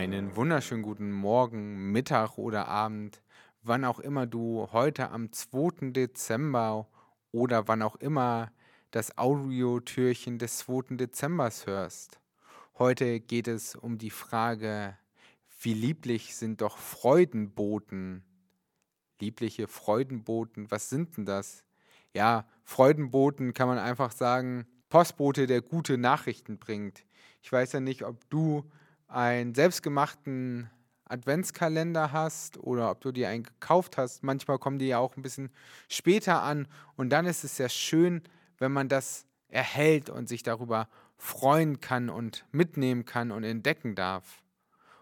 Einen wunderschönen guten Morgen, Mittag oder Abend, wann auch immer du heute am 2. Dezember oder wann auch immer das Audiotürchen des 2. Dezembers hörst. Heute geht es um die Frage, wie lieblich sind doch Freudenboten? Liebliche Freudenboten, was sind denn das? Ja, Freudenboten kann man einfach sagen, Postbote, der gute Nachrichten bringt. Ich weiß ja nicht, ob du einen selbstgemachten Adventskalender hast oder ob du dir einen gekauft hast. Manchmal kommen die ja auch ein bisschen später an und dann ist es ja schön, wenn man das erhält und sich darüber freuen kann und mitnehmen kann und entdecken darf.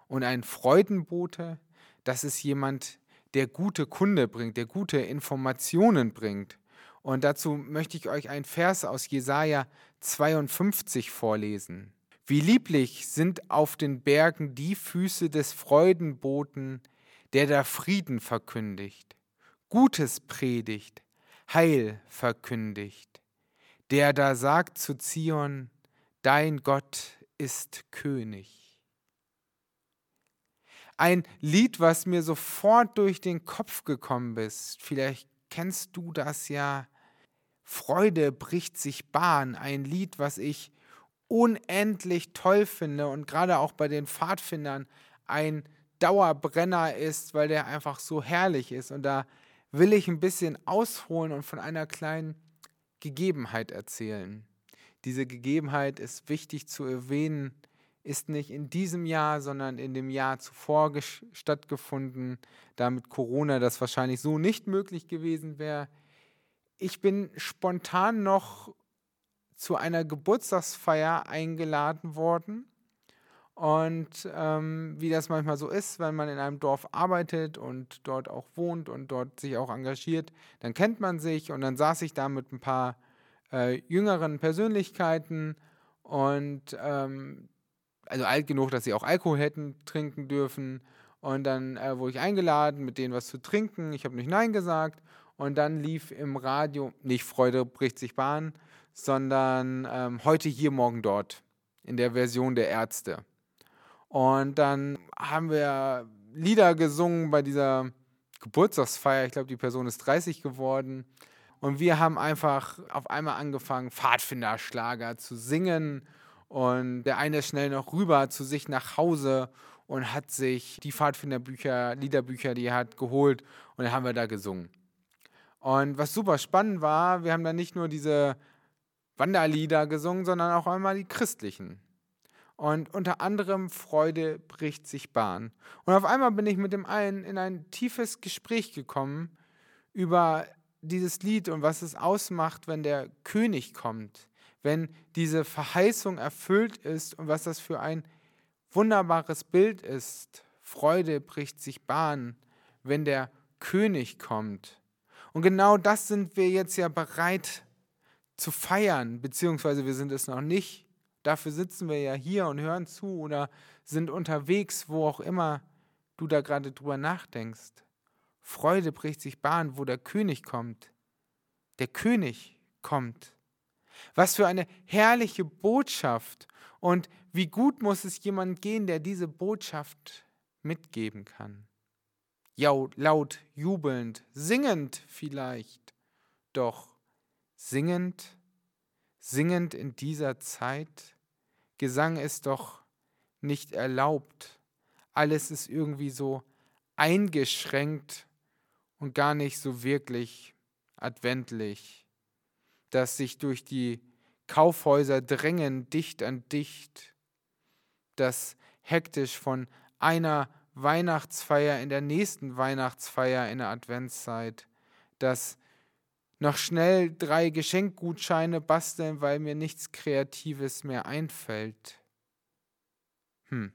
Und ein Freudenbote, das ist jemand, der gute Kunde bringt, der gute Informationen bringt. Und dazu möchte ich euch einen Vers aus Jesaja 52 vorlesen. Wie lieblich sind auf den Bergen die Füße des Freudenboten, der da Frieden verkündigt, Gutes predigt, Heil verkündigt, der da sagt zu Zion, dein Gott ist König. Ein Lied, was mir sofort durch den Kopf gekommen ist, vielleicht kennst du das ja, Freude bricht sich Bahn, ein Lied, was ich unendlich toll finde und gerade auch bei den Pfadfindern ein Dauerbrenner ist, weil der einfach so herrlich ist. Und da will ich ein bisschen ausholen und von einer kleinen Gegebenheit erzählen. Diese Gegebenheit ist wichtig zu erwähnen, ist nicht in diesem Jahr, sondern in dem Jahr zuvor stattgefunden, da mit Corona das wahrscheinlich so nicht möglich gewesen wäre. Ich bin spontan noch zu einer Geburtstagsfeier eingeladen worden. Und ähm, wie das manchmal so ist, wenn man in einem Dorf arbeitet und dort auch wohnt und dort sich auch engagiert, dann kennt man sich und dann saß ich da mit ein paar äh, jüngeren Persönlichkeiten und ähm, also alt genug, dass sie auch Alkohol hätten trinken dürfen. Und dann äh, wurde ich eingeladen, mit denen was zu trinken. Ich habe nicht Nein gesagt. Und dann lief im Radio, nicht Freude bricht sich Bahn, sondern ähm, heute hier, morgen dort, in der Version der Ärzte. Und dann haben wir Lieder gesungen bei dieser Geburtstagsfeier. Ich glaube, die Person ist 30 geworden. Und wir haben einfach auf einmal angefangen, Pfadfinderschlager zu singen. Und der eine ist schnell noch rüber zu sich nach Hause und hat sich die Pfadfinderbücher, Liederbücher, die er hat, geholt. Und dann haben wir da gesungen. Und was super spannend war, wir haben dann nicht nur diese Wanderlieder gesungen, sondern auch einmal die christlichen. Und unter anderem Freude bricht sich Bahn. Und auf einmal bin ich mit dem einen in ein tiefes Gespräch gekommen über dieses Lied und was es ausmacht, wenn der König kommt, wenn diese Verheißung erfüllt ist und was das für ein wunderbares Bild ist. Freude bricht sich Bahn, wenn der König kommt. Und genau das sind wir jetzt ja bereit zu feiern, beziehungsweise wir sind es noch nicht. Dafür sitzen wir ja hier und hören zu oder sind unterwegs, wo auch immer du da gerade drüber nachdenkst. Freude bricht sich Bahn, wo der König kommt. Der König kommt. Was für eine herrliche Botschaft und wie gut muss es jemand gehen, der diese Botschaft mitgeben kann. Laut, jubelnd, singend vielleicht, doch singend, singend in dieser Zeit. Gesang ist doch nicht erlaubt. Alles ist irgendwie so eingeschränkt und gar nicht so wirklich adventlich, dass sich durch die Kaufhäuser drängen dicht an dicht, dass hektisch von einer Weihnachtsfeier in der nächsten Weihnachtsfeier in der Adventszeit, dass noch schnell drei Geschenkgutscheine basteln, weil mir nichts Kreatives mehr einfällt. Hm,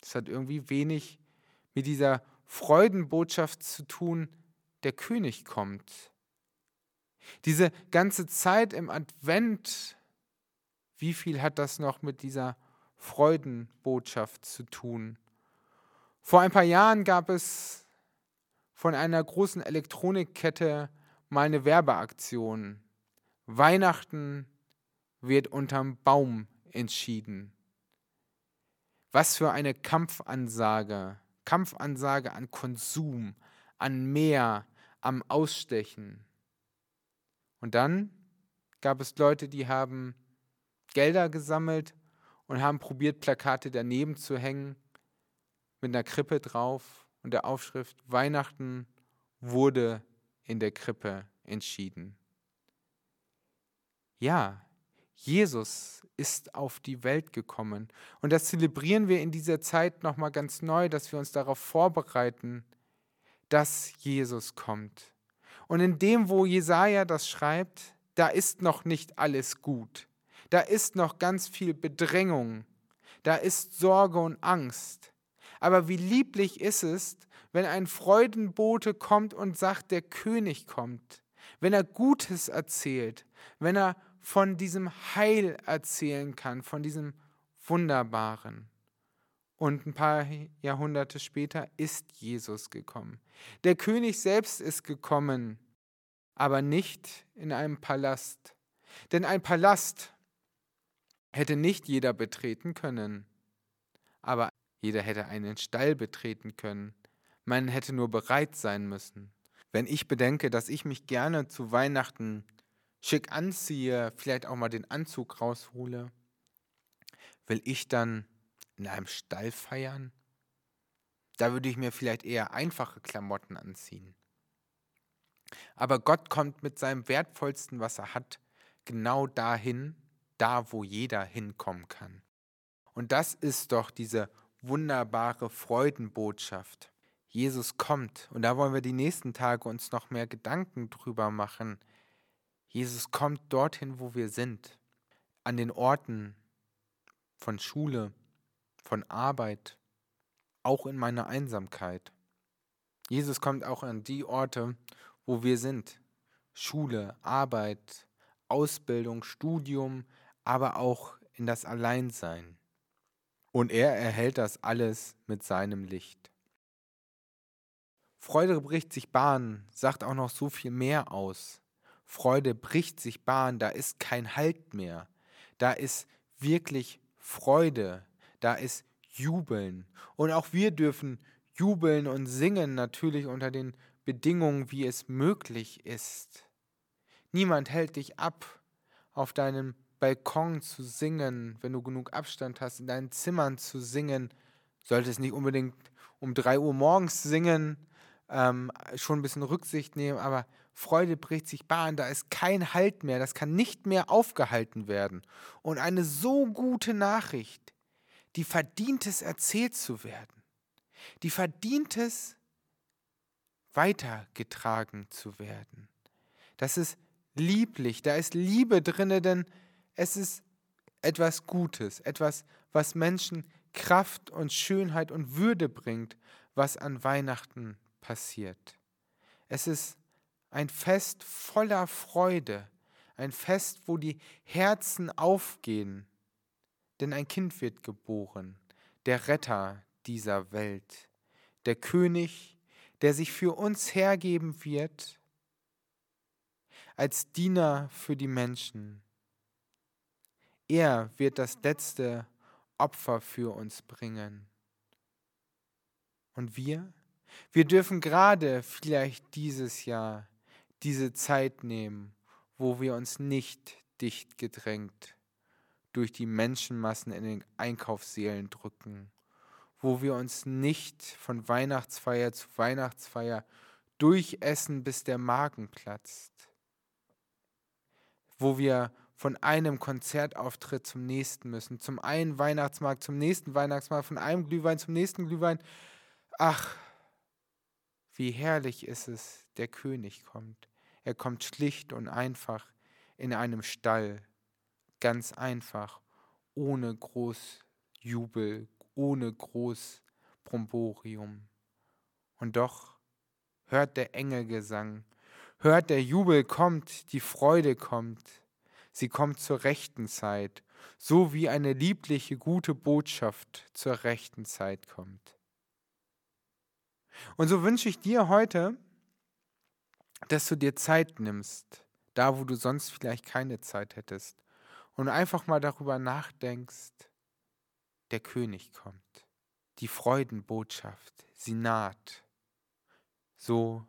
das hat irgendwie wenig mit dieser Freudenbotschaft zu tun, der König kommt. Diese ganze Zeit im Advent, wie viel hat das noch mit dieser Freudenbotschaft zu tun? Vor ein paar Jahren gab es von einer großen Elektronikkette mal eine Werbeaktion. Weihnachten wird unterm Baum entschieden. Was für eine Kampfansage, Kampfansage an Konsum, an mehr, am Ausstechen. Und dann gab es Leute, die haben Gelder gesammelt und haben probiert, Plakate daneben zu hängen mit einer Krippe drauf und der Aufschrift Weihnachten wurde in der Krippe entschieden. Ja, Jesus ist auf die Welt gekommen und das zelebrieren wir in dieser Zeit noch mal ganz neu, dass wir uns darauf vorbereiten, dass Jesus kommt. Und in dem, wo Jesaja das schreibt, da ist noch nicht alles gut. Da ist noch ganz viel Bedrängung. Da ist Sorge und Angst. Aber wie lieblich ist es, wenn ein Freudenbote kommt und sagt, der König kommt, wenn er Gutes erzählt, wenn er von diesem Heil erzählen kann, von diesem Wunderbaren. Und ein paar Jahrhunderte später ist Jesus gekommen. Der König selbst ist gekommen, aber nicht in einem Palast. Denn ein Palast hätte nicht jeder betreten können, aber jeder hätte einen Stall betreten können. Man hätte nur bereit sein müssen. Wenn ich bedenke, dass ich mich gerne zu Weihnachten schick anziehe, vielleicht auch mal den Anzug raushole, will ich dann in einem Stall feiern? Da würde ich mir vielleicht eher einfache Klamotten anziehen. Aber Gott kommt mit seinem wertvollsten, was er hat, genau dahin, da wo jeder hinkommen kann. Und das ist doch diese wunderbare Freudenbotschaft. Jesus kommt und da wollen wir die nächsten Tage uns noch mehr Gedanken drüber machen. Jesus kommt dorthin, wo wir sind, an den Orten von Schule, von Arbeit, auch in meiner Einsamkeit. Jesus kommt auch an die Orte, wo wir sind. Schule, Arbeit, Ausbildung, Studium, aber auch in das Alleinsein. Und er erhält das alles mit seinem Licht. Freude bricht sich Bahn, sagt auch noch so viel mehr aus. Freude bricht sich Bahn, da ist kein Halt mehr. Da ist wirklich Freude, da ist Jubeln. Und auch wir dürfen jubeln und singen, natürlich unter den Bedingungen, wie es möglich ist. Niemand hält dich ab, auf deinem Balkon zu singen, wenn du genug Abstand hast, in deinen Zimmern zu singen. Solltest nicht unbedingt um drei Uhr morgens singen, ähm, schon ein bisschen Rücksicht nehmen, aber Freude bricht sich Bahn, da ist kein Halt mehr, das kann nicht mehr aufgehalten werden. Und eine so gute Nachricht, die verdient es, erzählt zu werden, die verdient es, weitergetragen zu werden. Das ist lieblich, da ist Liebe drin, denn es ist etwas Gutes, etwas, was Menschen Kraft und Schönheit und Würde bringt, was an Weihnachten passiert. Es ist ein Fest voller Freude, ein Fest, wo die Herzen aufgehen, denn ein Kind wird geboren, der Retter dieser Welt, der König, der sich für uns hergeben wird, als Diener für die Menschen. Er wird das letzte Opfer für uns bringen. Und wir? Wir dürfen gerade vielleicht dieses Jahr diese Zeit nehmen, wo wir uns nicht dicht gedrängt durch die Menschenmassen in den Einkaufssälen drücken, wo wir uns nicht von Weihnachtsfeier zu Weihnachtsfeier durchessen, bis der Magen platzt, wo wir von einem Konzertauftritt zum nächsten müssen, zum einen Weihnachtsmarkt zum nächsten Weihnachtsmarkt, von einem Glühwein zum nächsten Glühwein. Ach, wie herrlich ist es, der König kommt. Er kommt schlicht und einfach in einem Stall, ganz einfach, ohne groß Jubel, ohne groß Bromborium. Und doch hört der Engelgesang, hört der Jubel kommt, die Freude kommt. Sie kommt zur rechten Zeit, so wie eine liebliche, gute Botschaft zur rechten Zeit kommt. Und so wünsche ich dir heute, dass du dir Zeit nimmst, da wo du sonst vielleicht keine Zeit hättest, und einfach mal darüber nachdenkst, der König kommt. Die Freudenbotschaft, sie naht. So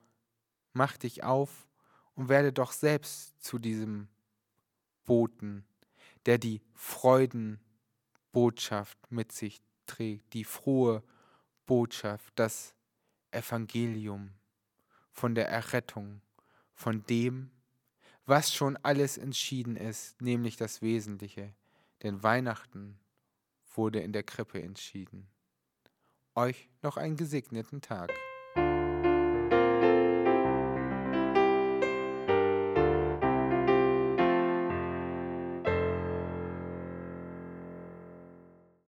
mach dich auf und werde doch selbst zu diesem Boten, der die Freudenbotschaft mit sich trägt, die frohe Botschaft, das Evangelium von der Errettung, von dem, was schon alles entschieden ist, nämlich das Wesentliche. Denn Weihnachten wurde in der Krippe entschieden. Euch noch einen gesegneten Tag.